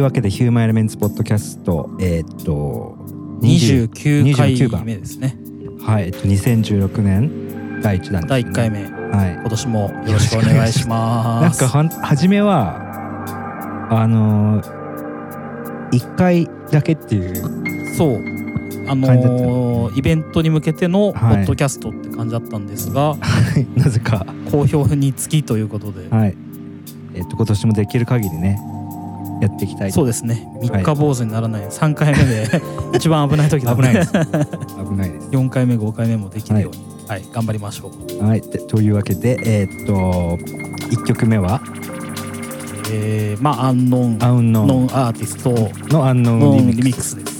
というわけでヒューマンエレメンツポッドキャストえーっと29 29番回目ですね。はいえっと2016年第1弾ね、第1回目。はい。今年もよろしくお願いします。なんかはん初めはあのー、1回だけっていうそう。あのーイベントに向けてのポはい。ッドキャストって感じだったんですが、なぜか。好評につきということで、はい。えっと今年もできる限りねやっていきたいそうですね。三日坊主にならない。3回目で 一番危ない時だ危ないです。危ないです。4回目5回目もできるように、はい。頑張りましょう。はい。でというわけでえーっと1曲目は？えー、まあアンノンアウンノンノンアーティストのアンノのンリミックスリミックスです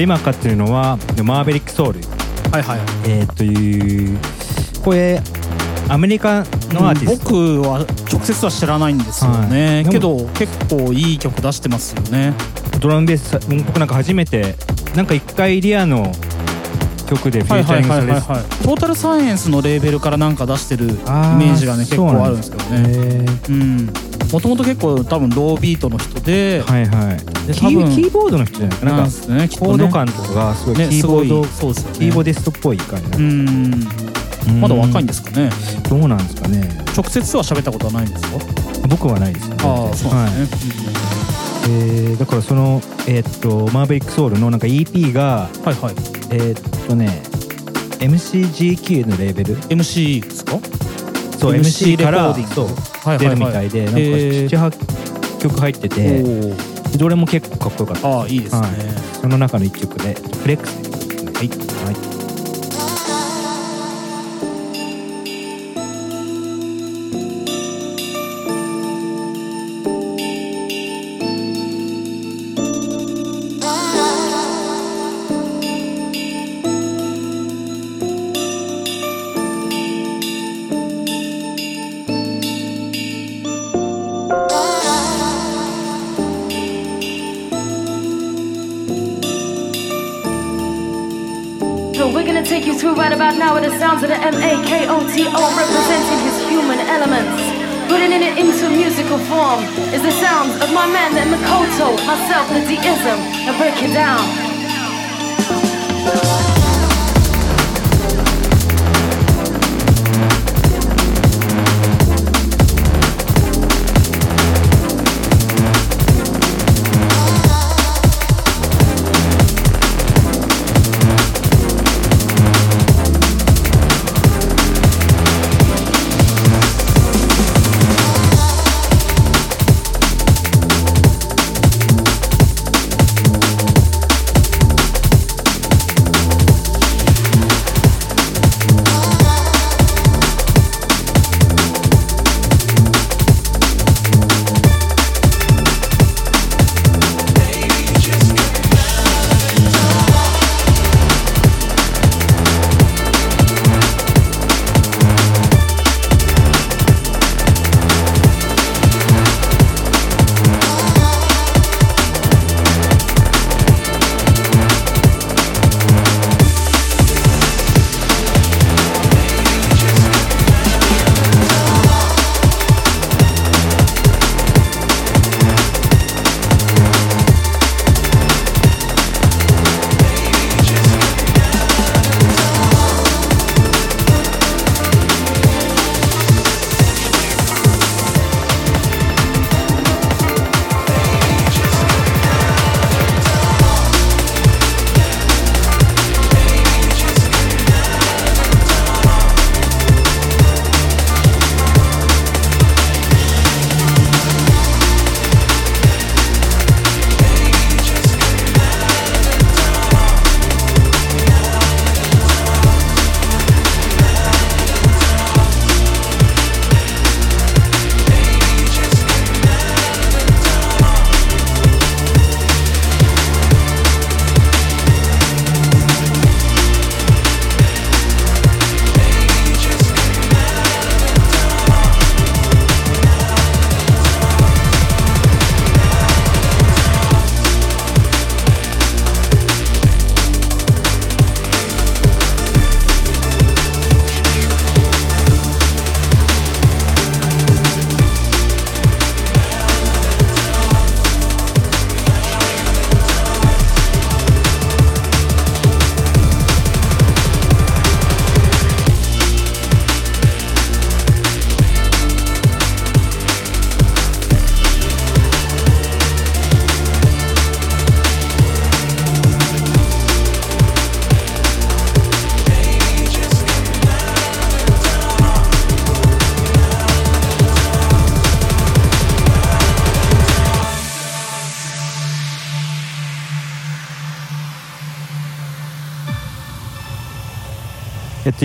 と今かかってるのはマーベリックソウル。はいはいえー、というこれアメリカのアーティスト、僕は直接は知らないんですよね、はい。けど結構いい曲出してますよね。ドラムベースさ僕なんか初めてなんか一回リアの曲でフはいはいューチャリングされてトータルサイエンスのレーベルからなんか出してるイメあージがね。結構あるんですけどね。うん。もともと結構多分ロービートの人で、はいはいで多分。キーボードの人じゃないかな。んんですねきっとね。コード感とかがすごいキーボード、キーボディストっぽい感じまだ若いんですかね。どうなんですかね。直接は喋ったことはないんですか？僕はないですね。ああそうですね、えーだからそのえーっとマーベリックソウルのなんか EP がうんはいはい。えーっとね MCGK のレーベル？MC ですか？そう MC から出るみたいでなんかへー。78曲入っててどれも結構かっこよかったああいいですね、はい。その中の1曲で「フレックス」はい、はい、is the sounds of my man the Makoto, myself the deism, and break it down.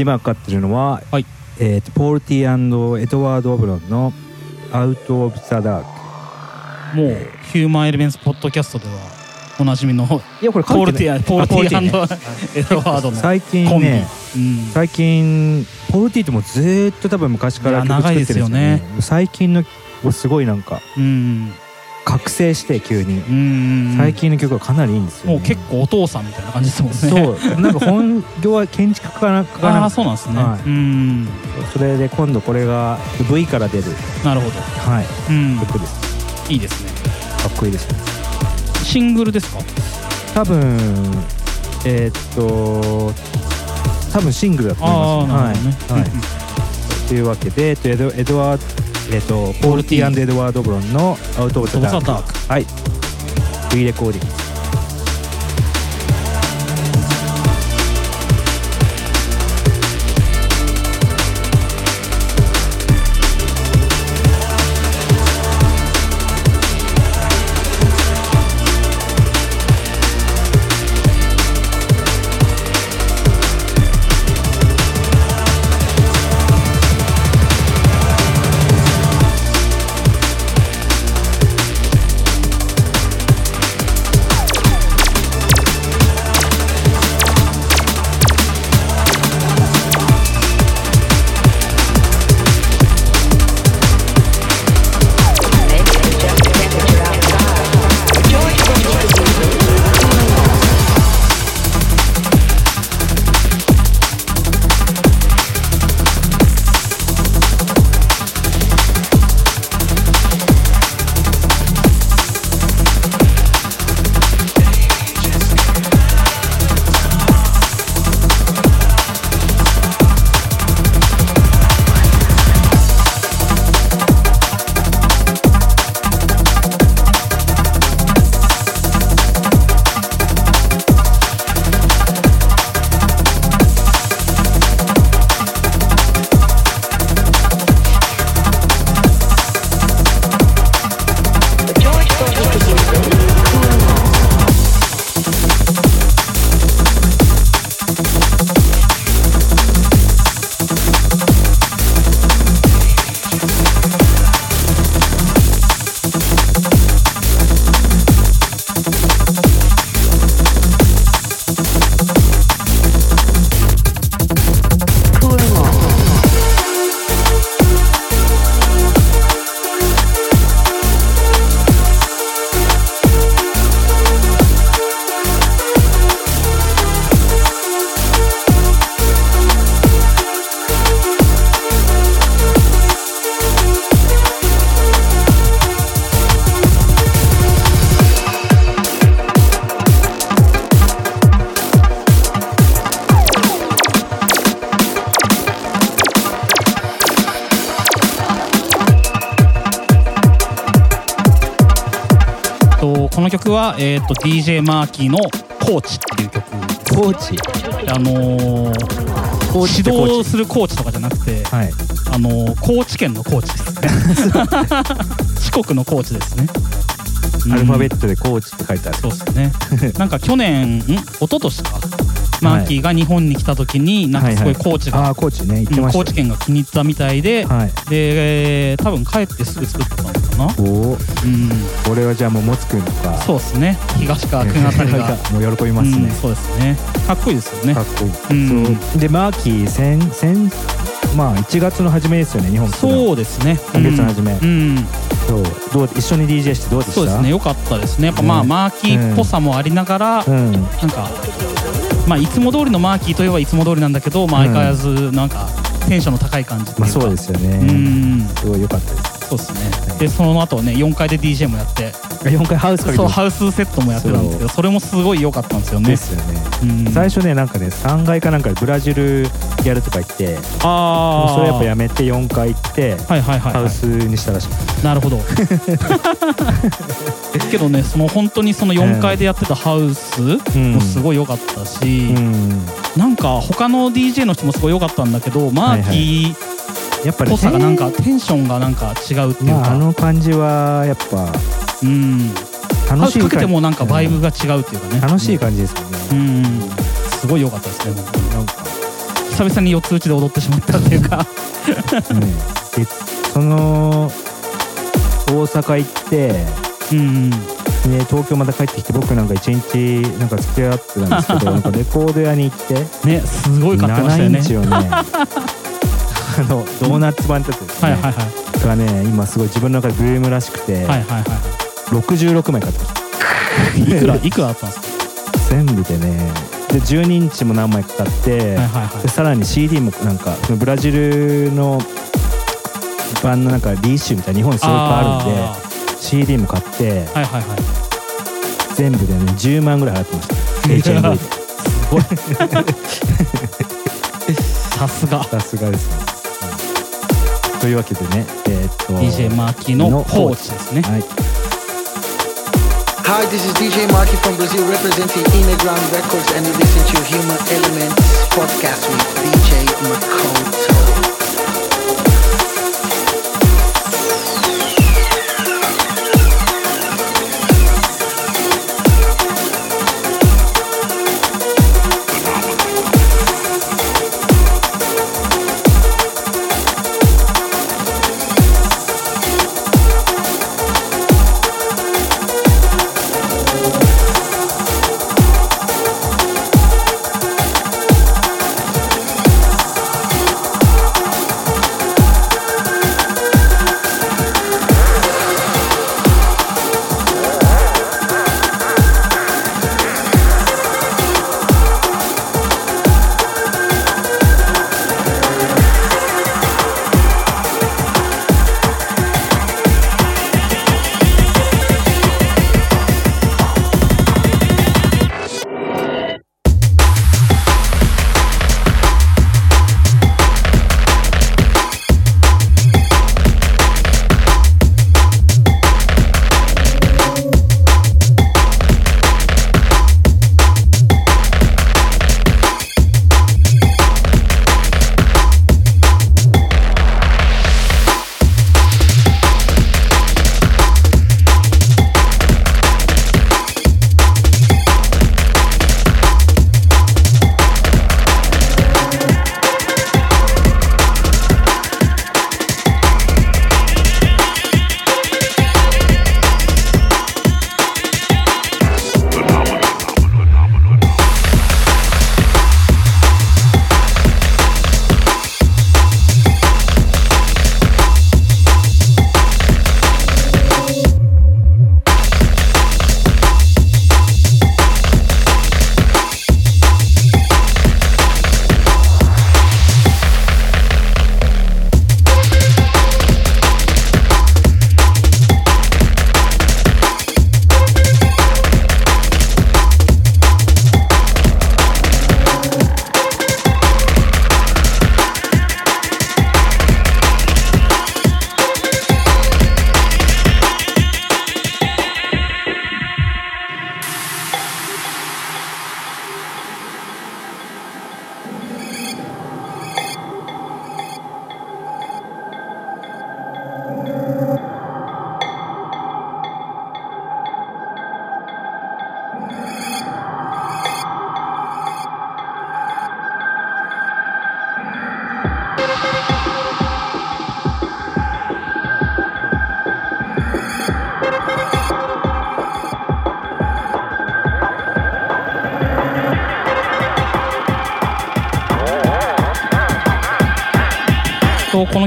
今かかってるのは、はい。えっとポール・ティーエドワード・オブロンの「アウト・オブ・ザ・ダー。クもうヒューマンエレメンツポッドキャストではおなじみのいやこれポールティアポールティあーエドワードの最近ねうん、最近ポールティーってもうずーっと多分昔から曲作ってるんですよね。です最近のすごいなんか。うん覚醒して急に。うん最近の曲はかなりいいんですよ、ね、もう結構お父さんみたいな感じですもんね。そう。なんか本業は建築家かなかあな。あそうなんですね、はい。うん。それで今度これが V から出る、なるほど、はい、うん、曲です。いいですね。かっこいいですね。シングルですか？多分えーっと多分シングルだと思います。ね、はい、はい、というわけでえっとエドエドワードえっとポール・ティーエドワード・ブロンの「アウト・オブ・ザ・ダーク」はい。V レコーディングは、えー、と DJ マーキーの「コーチ」っていう曲。コーチ。あのー指導するコーチとかじゃなくて、はい。あのー高知県のコーチですね。四国のコーチですね。アルファベトットでコーチって書いてある。そうですね。なんか去年ん？一昨年か。マーキーが日本に来た時になんかすごいコーチが、ああコーチね言ってましたうん高知県が気に入ったみたいで、はい。で、えー多分帰ってすぐ作ったのかなおおうん。これはじゃあもう持つくんとか。そうですね。東川君あたりが。もう喜びますうんね、そうですね。かっこいいですよね。かっこいい、うん。そう。でマーキー先先まあ1月の初めですよね日本そうですね。今月の初め。うん、うん。そう。どう一緒に DJ してどうでした？そうですね。良かったですね。やっぱまあ、うんマーキーっぽさもありながら、うん。なんかまあいつも通りのマーキーといえばいつも通りなんだけど、まあ、相変わらずなんかテンションの高い感じっていうか。まあそうですよね、うん。すごい良かったです。そうですねでその後ね4階で DJ もやって。4回ハウスかけてそうハウスセットもやってたんですけどそれもすごい良かったんですよね。ですよね、うん。最初ねなんかね3階かなんかでブラジルやるとか言ってああそれやっぱやめて4階行ってはいはいはい、はい、ハウスにしたらしい、なるほど。けどねその本当にその4階でやってたハウスもすごい良かったし、うん。なんか他の DJ の人もすごい良かったんだけどマーキーやっぱねっぽさがなんかテンションがなんか違うっていうか、まああの感じはやっぱうん。ハウスかけてもなんかバイブが違うっていうかね、楽しい感じですよね、うん。すごい良かったですね本当に。なんか。久々に四つ打ちで踊ってしまったっていうか。ねでその大阪行ってうんで東京また帰ってきて僕なんか一日なんか付き合ってたんですけど なんかレコード屋に行って。ねすごい買ってましたよ7イねンチをね あのドーナツ版ってやつですね、はいはいはい。がね今すごい自分の中でブームらしくて、はいはいは66枚買ってました。い いくらいくらあったんですか？全部でねで12インチも何枚か買って、はいはいはい。でさらに CD もなんかそのブラジルの版のなんかリーシュみたいな日本にすごいいっぱいあるんであ CD も買ってーはいはいはい。全部でね10万ぐらい払ってました。HMV で。すごい。さすが。さすがですね、うんというわけでねえーっと DJ マーキーのポーチですねはい Hi, this is DJ Marky from Brazil representing Innerground Records and you listen to Human Elements podcast with DJ Makoto..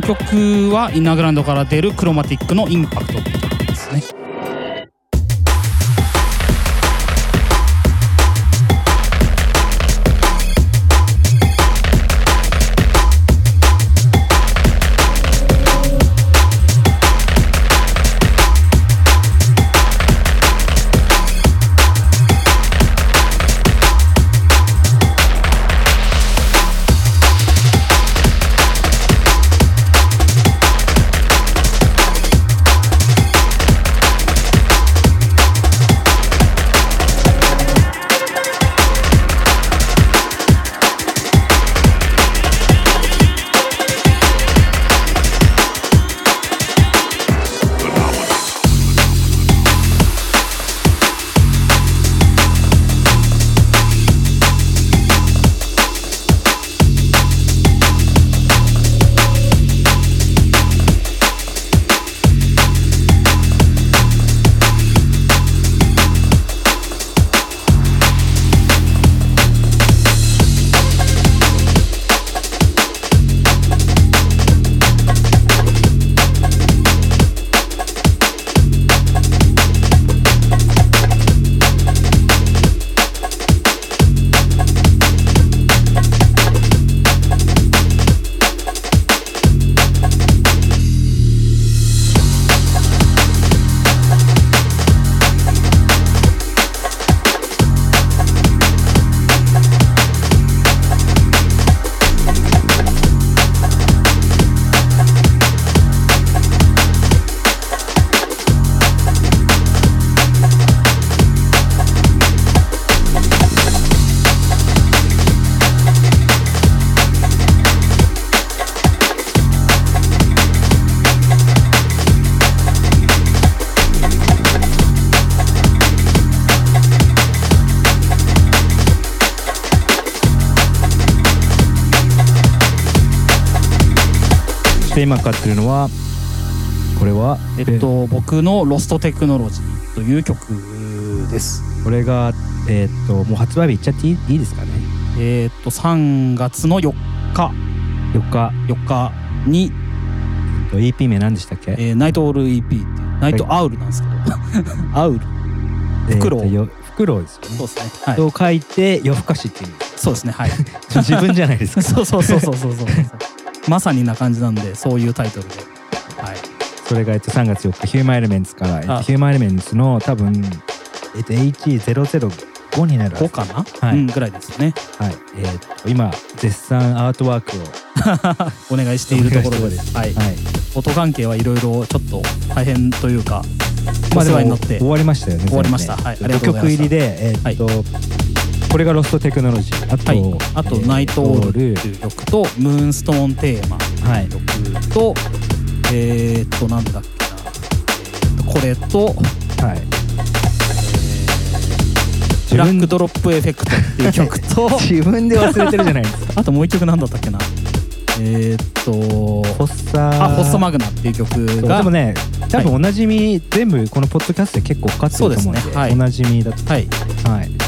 の曲はインナーグラウンドから出るクロマティックのインパクト今かかってるのはこれはえっと僕の「ロストテクノロジー」という曲です。これがえっともう発売日いっちゃっていいいいですかね？えっと3月の4日。4日。4日に、えっと EP 名何でしたっけ？えーナイトオール EP っていう。ナイトアウルなんですけど、アウル。フクロウ。フクロウですよね。そうですね。はい。と書いて夜更かしっていう。そうですね。はい。自分じゃないですか。そうそうそうそうそうそうまさにな感じなんでそういうタイトルで。はい。それがえっと3月4日ヒューマンエレメンツから、えっヒューマンエレメンツの多分えっと HE005 になるはず。5かな、はい。うん、ぐらいですね。はい。えっと今絶賛アートワークを。お願いしているところです。はい。はい。音関係はいろいろちょっと大変というかおまあでも世話になって。終わりましたよね終わりました。はいありがとうございました。5曲入りでえーっと、これがロストテクノロジー。あと、はい、あと「えーナイトオール」っていう曲と「ムーンストーンテーマ」はい。曲とえー、っとなんだっけな。これとはい「ブラックドロップエフェクト」っていう曲と 自分で忘れてるじゃないですか。あともう一曲なんだったっけな。えー、っとホッサあホッサマグナっていう曲がでもね多分おなじみ、全部このポッドキャストで結構かかってると思うんでそうですね。はい。おなじみだと。はい。はい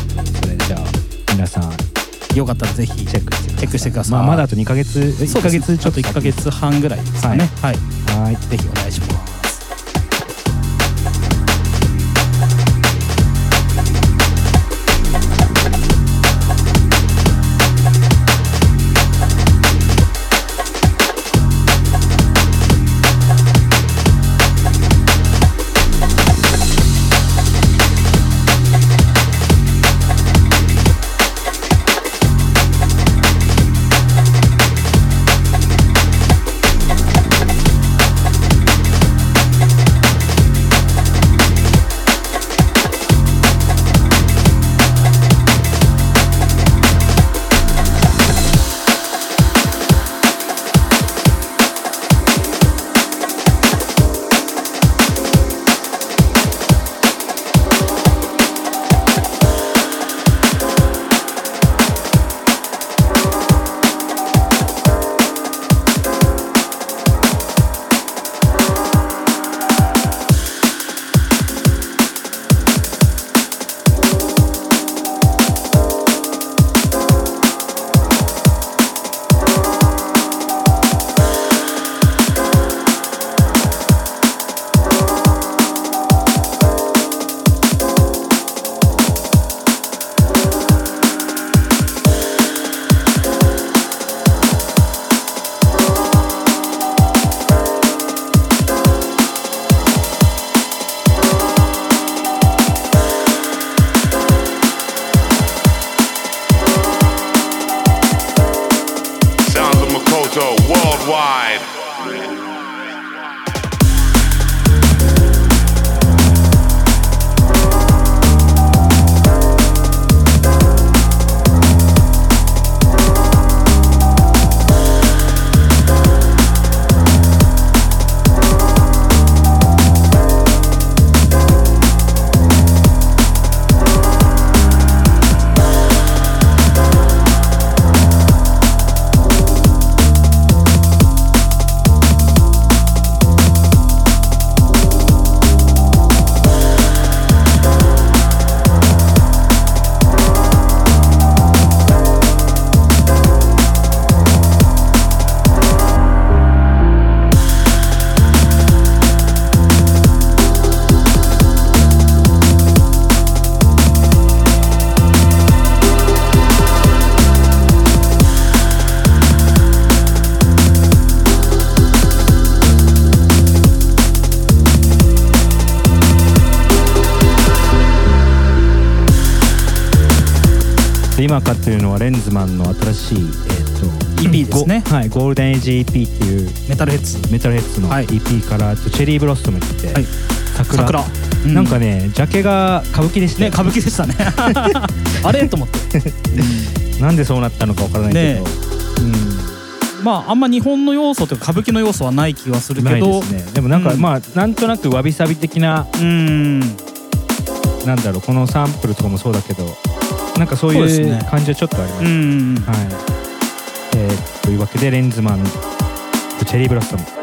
皆さんよかったらぜひチェックしてください。チェックしてくださいまあ、まだあと2ヶ月1そうですヶ月ちょっと1ヶ月半ぐらいですかね。はい、はい。ぜひお願いしますンズマンの新しい、えー、と EP ですね。ゴはい、ゴールデンエイジ EP っていうメタルヘッズ。メタルヘッズのはい。EP から、あとチェリーブロッソムって言って、はい。桜。桜、うなんかねジャケが歌舞伎でしたよ。ね歌舞伎でしたね。あれ？と思って、なんでそうなったのかわからないけど、ねまああんま日本の要素というか歌舞伎の要素はない気はするけど。ですね。でもなんか、うん。まあなんとなくわびさび的なうん。なんだろうこのサンプルとかもそうだけどなんかそういそう感じはちょっとあります、うんはい、えーというわけでレンズマンとチェリーブロッサム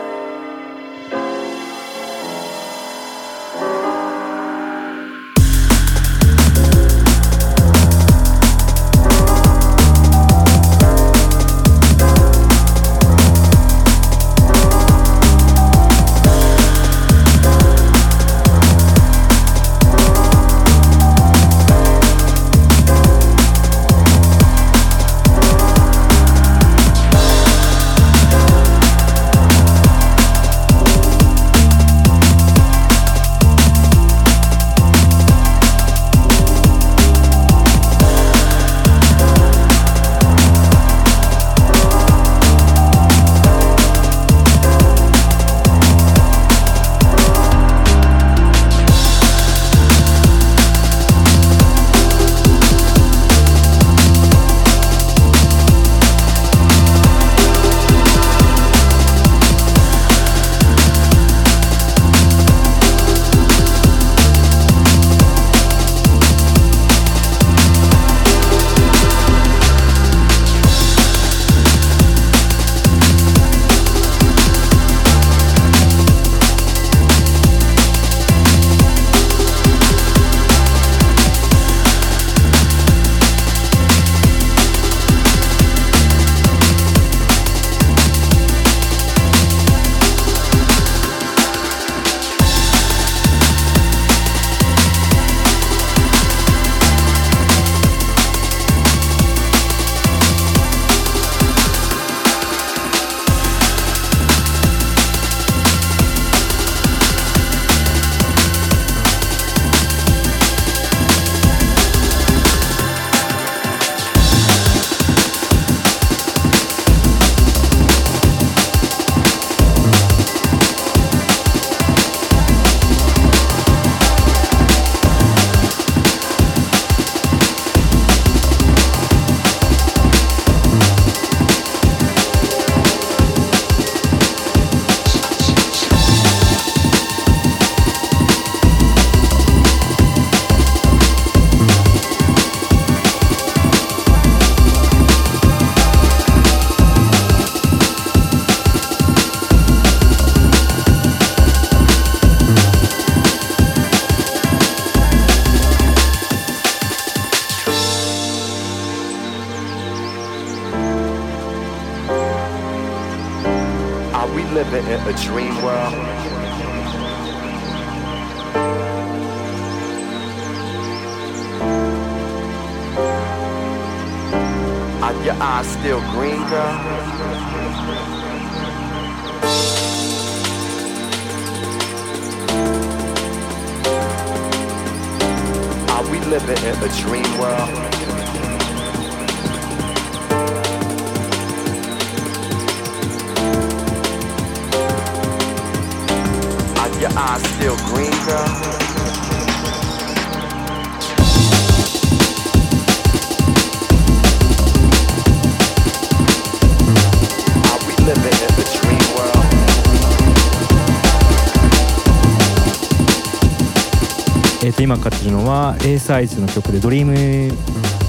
今かかってるのは A サイズの曲で「ドリーム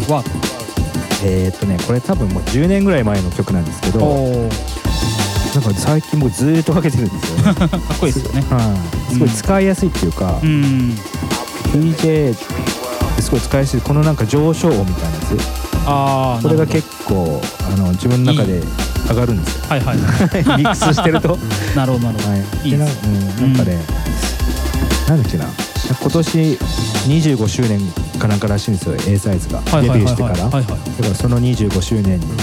ワードえっ、とねこれ多分もう10年ぐらい前の曲なんですけどおなんか最近僕ずーっとかけてるんですよね、かっこいいですよね。はい、すごい使いやすいっていうか、うん。DJ ってすごい使いやすい。このなんか上昇音みたいなやああつこれが結構あの自分の中で上がるんですよ。はいはい ミックスしてると、はい、なるほどなるほど。い。いでな,、ですうん、なんかね、なんだっけな今年25周年かなんからしいんですよ A サイズが。デビューしてから、だからその25周年にも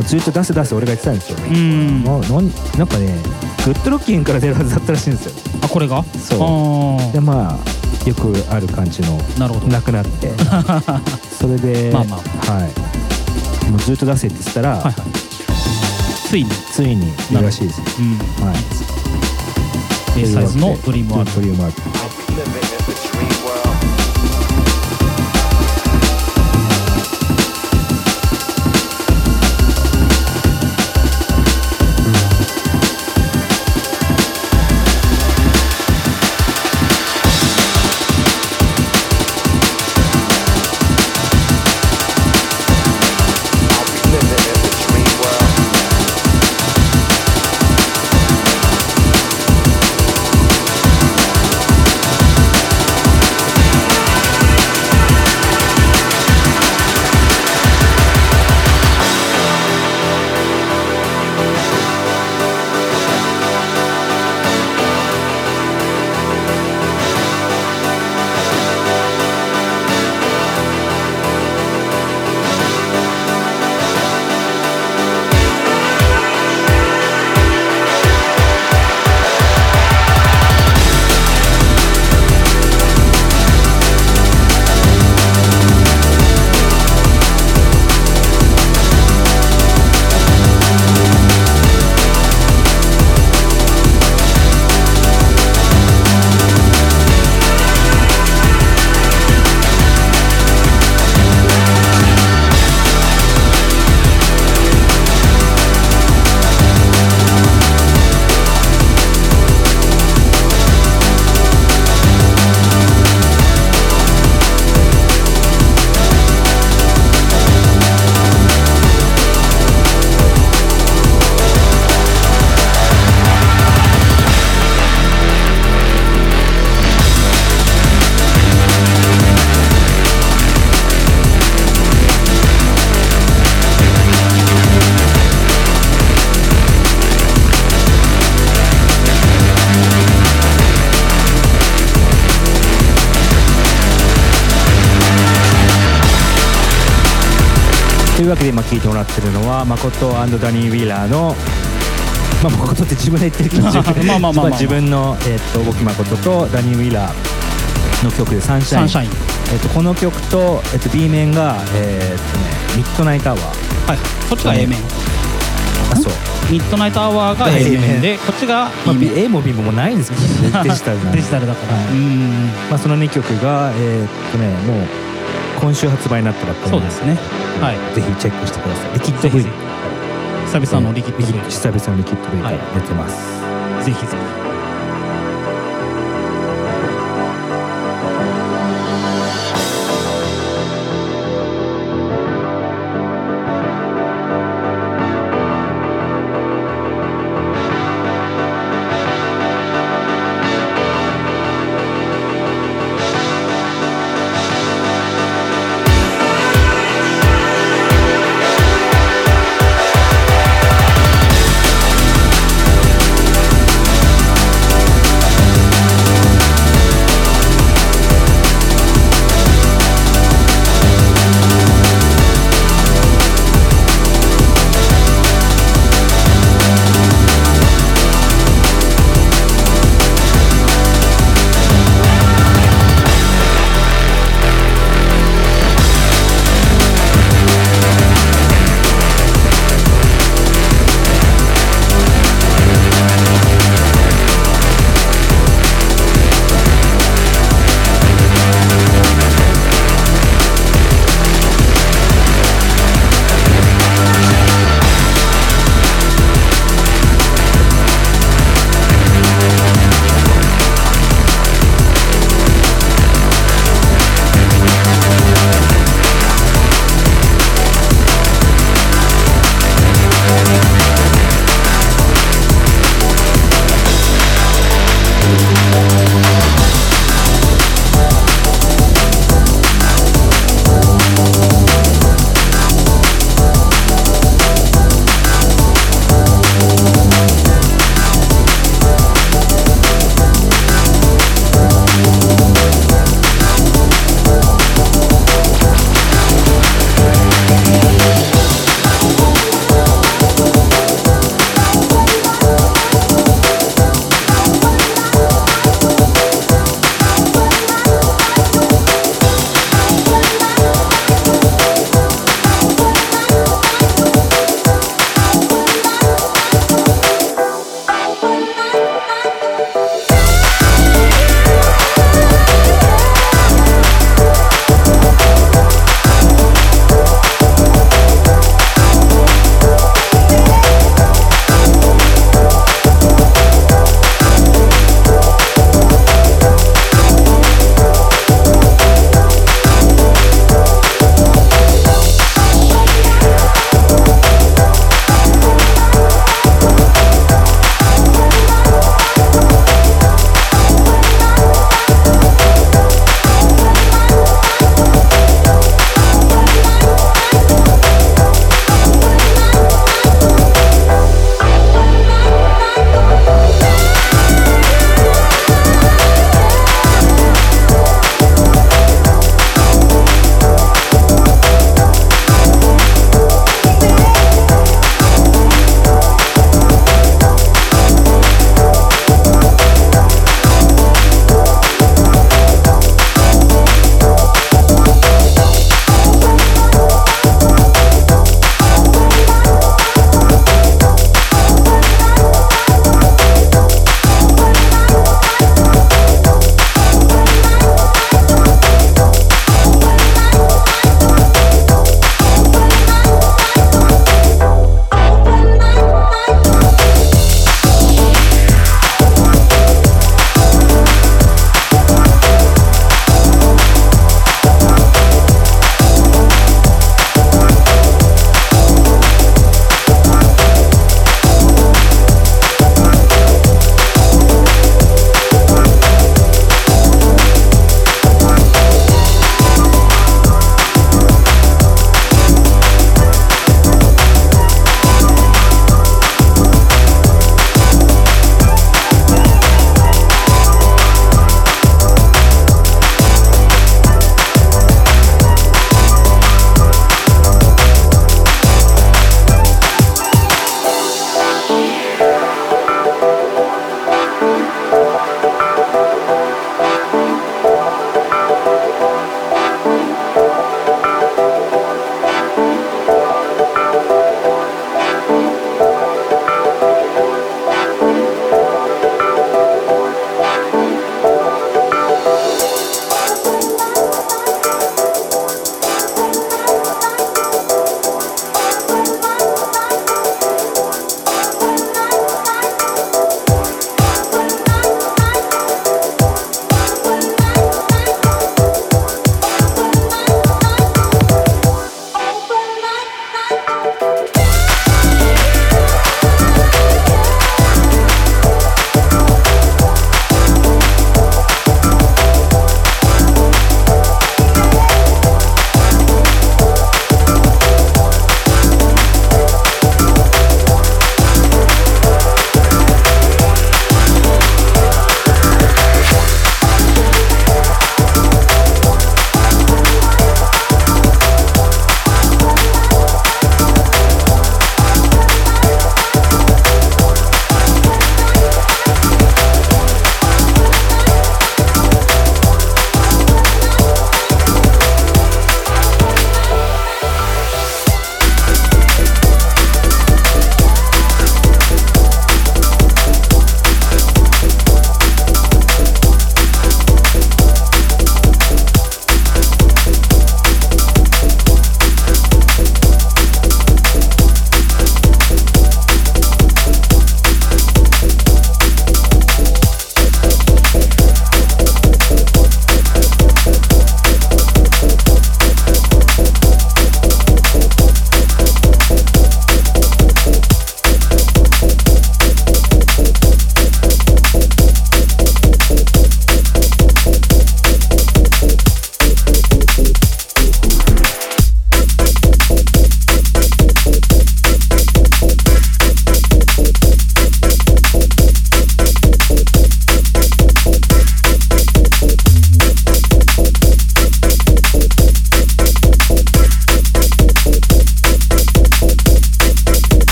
うずっと出せ出せ俺が言ってたんですよ、うん。ななんかねグッドロッキンから出るはずだったらしいんですよ。あこれが？そう。あでまあよくある感じのあなるほど。なくなって。それでまあまはい。もうずっと出せって言ってたら、はいはい。ついに。ついにいるらしいですうん。はい。A サイズのドリームワールド。リームワールというわけで今聞いてもらってるのは誠ダニー・ウィーラーのまあ誠って自分で言ってるけど まあまあまあまあ 自分の、えー、と僕誠とダニー・ウィーラーの曲で「Sunshine」イン。えー、とこの曲と,、えー、と B 面が、えーとね、 Midnight Hour。はい。そっちが A 面。あそう、 Midnight Hour が A 面。でこっちがまあ、B 面。A も B ももうないんですけど、ね、デジタルなデジタルだから。はいうん。まあ、その2曲がえーっとねもう今週発売になったばっかりそうですね。はい。ぜひチェックしてください。リキッド V 久々のリキッド V 久々のリキッド V がはい。出てます、ぜひぜひ「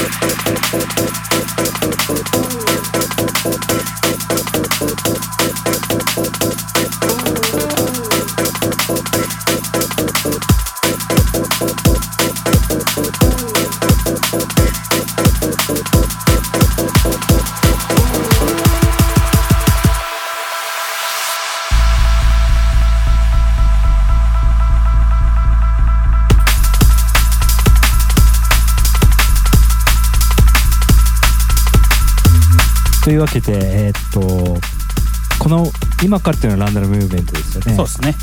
というわけで、えーっとこの今からっていうのはランダムムーブメントですよね。そうですね。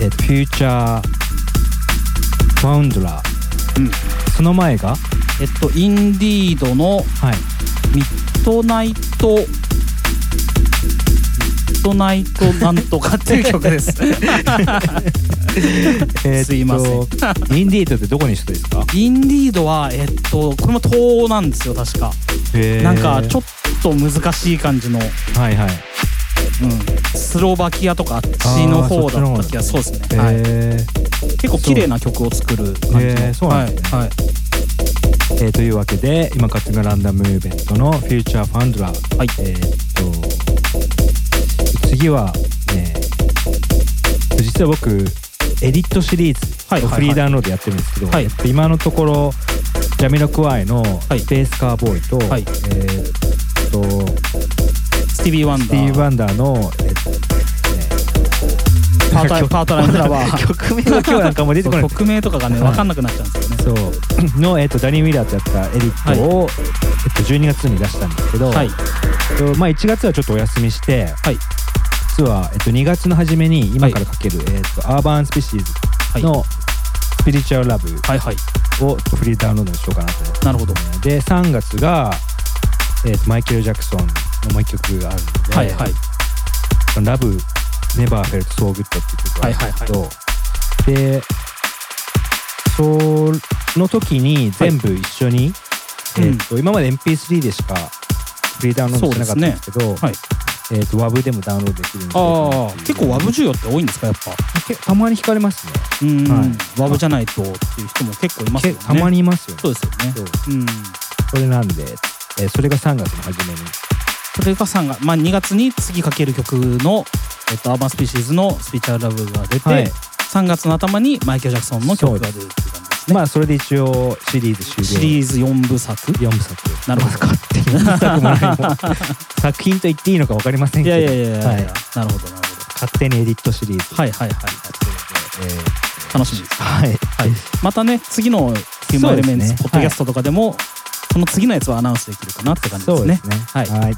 えーっとフューチャーファウンドラー、うん。その前が、えっとインディードのはい、ミッドナイトミッドナイトなんとかっていう曲です。すいません。インディートってどこに人ですか？インディードはえっとこれも東欧なんですよ確か。なんかちょっっと難しい感じの、とはいはい。うん、スロバキアとかあっちの方だった気がそうですね、はい、え結構綺麗な曲を作る感じの、へーそうなんですねはい。はい。ーえーというわけで今勝手がランダムムーブメントのフューチャーファンドラー、はい。えーっと次はね実は僕エディットシリーズはいはいはい。をフリーダウンロードやってるんですけど、はい。えっと今のところジャミロクワイのはい。 Space Cowboy と、はい。えーっとスティービー・ワンダースティーブ・ワンダーの、えっとねパート Part-Time Lover 曲名が今日なんかもう出てこない。曲名とかがねはい。分かんなくなっちゃうんですよね。そう。の、えっとダニー・ウィラーとやったエディットを、えっと12月に出したんですけど、はい。えっとまあ、1月はちょっとお休みして、はい。実は、えっと、2月の初めに今からかける、えっと、アーバン・スペシーズの Spiritual Love はいはい。をフリーダウンロードにしようかなと思ってなるほど。で3月が、えっとマイケル・ジャクソンのもう一曲があるんで「はいはい。 Love Never Felt So Good」っていう曲があるんですけど、でその時に全部一緒に、うん。えっと今まで MP3 でしかフリーダウンロードしてなかったんですけどはい。えっと WAV でもダウンロードできるんでああ結構ワブ需要って多いんですかやっぱ？けたまに聞かれますね。うん、はい。ワブじゃないとっていう人も結構いますよね。けたまにいますよね。そうですよね。うん。それなんで、えーそれが3月の初めに。それが3月、まあ、2月に次かける曲の、えっと、アーバンスピーシーズのスピーチャーラブが出て、はい。3月の頭にマイケル・ジャクソンの曲が出るっていう感じですね。まあそれで一応シリーズ終了。シリーズ4部作。4部作。なるほど。勝手に4部作も 作品と言っていいのか分かりませんいけど。やいやいやいや、はい、なるほどなるほど。勝手にエディットシリーズ。はいはいはい。えー楽しみです。はい。はい、またね次の「ヒューマンエレメンツ」ポッドキャストとかでも、その次のやつはアナウンスできるかなって感じですね。す。ね。はい。はい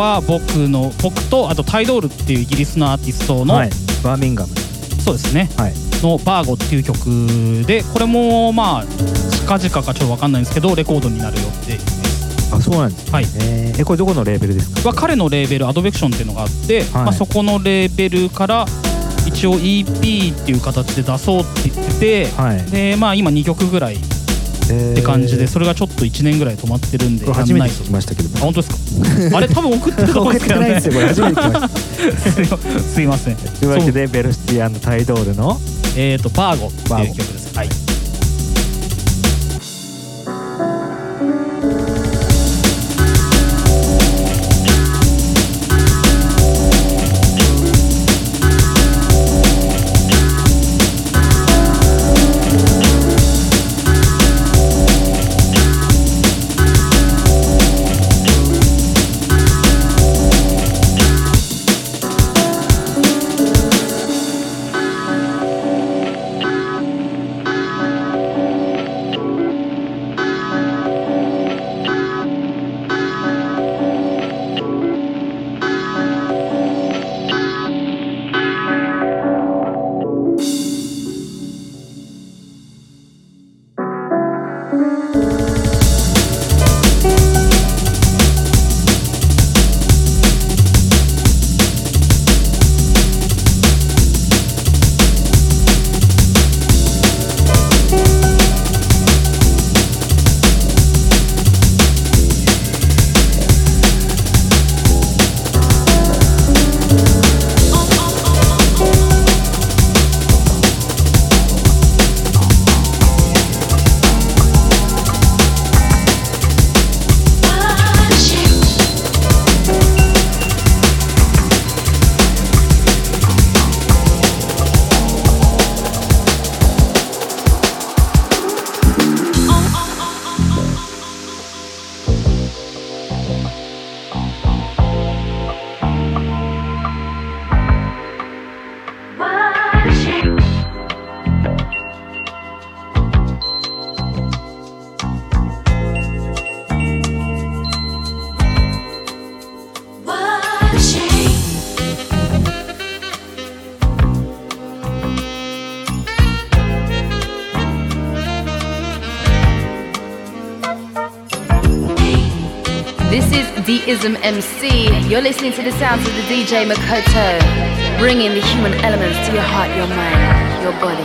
は僕の僕とあとタイドールっていうイギリスのアーティストの、はい。バーミンガム。そうですね。はい。の「バーゴ」っていう曲でこれもまあ近々かちょっと分かんないんですけどレコードになる予定ですあそうなんですはい。えーえこれどこのレーベルですか？は彼のレーベルアドベクションっていうのがあって、はい。まあ、そこのレーベルから一応 EP っていう形で出そうって言ってて、はい。でまあ今2曲ぐらいっって感じでそれがちょっと1年ぐらい止まってるんで これ初めて聞きましたけどあ本当ですか？あれ多分送ってると思うんですけどねすいません。というわけでベルシティタイドールの？えっ、とバーゴっていう曲です is Deism MC. You're listening to the sounds of the DJ Makoto, bringing the human elements to your heart, your mind, your body,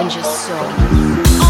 and your soul.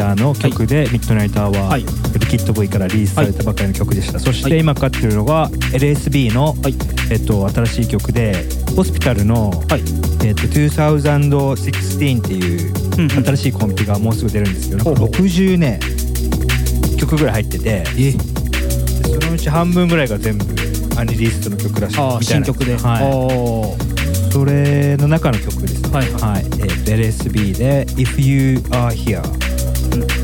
ラーの曲で「ミッドナイト・アワー」はい。リキッド V からリリースされたばかりの曲でした、そしはいて今かかってるのが LSB の、はい。えっと、新しい曲でホスピタルの、はい。えっと、2016っていう新しいコンピがもうすぐ出るんですけど、ほうほう。60ね曲ぐらい入っててそのうち半分ぐらいが全部アンリリーストの曲らしいみたいな。新曲で、はい、それの中の曲です。ねはいはい。はい、えーと LSB で「If You Are Here」Mm-hmm.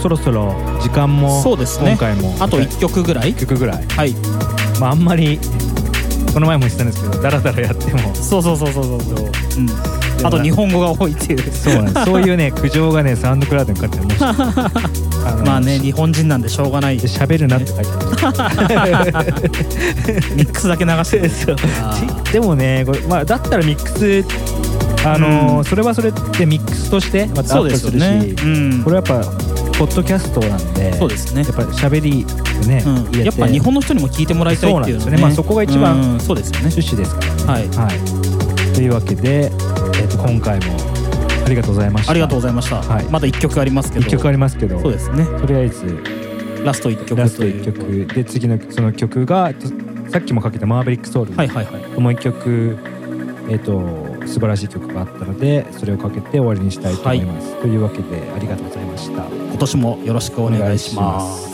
そろそろ時間もそうですね。今回も。あと1曲ぐらい？1曲ぐらい。はい。まああんまりこの前も言ってたんですけどダラダラやっても。そうそうそうそうそうそう、う。ん、あと日本語が多いっていう。そうなんです。そういうね苦情がねサウンドクラウドにかかってもし あのまあね日本人なんでしょうがない。で喋るなって書いてある。ミックスだけ流してるで。もねこれ、まあ、だったらミックスあのーうん。それはそれでミックスとしてまたアそうですップするし、よね、うん。これはやっぱポッドキャストなんでそうですね。やっぱり喋りでね、うん。やっぱ日本の人にも聞いてもらいたいっていうのそうなんですよね。まあそこが一番うんそうですよね。趣旨ですからね。はい。というわけで、えー、と今回もありがとうございました。ありがとうございました、はい。まだ1曲ありますけど。一曲ありますけど、そうですね。とりあえずラスト1曲ラスト1という曲で次のその曲がさっきもかけたマーベリックソウル、はいはいはい。もう1曲えっ、と素晴らしい曲があったのでそれをかけて終わりにしたいと思います。というわけでありがとうございました。今年もよろしくお願いします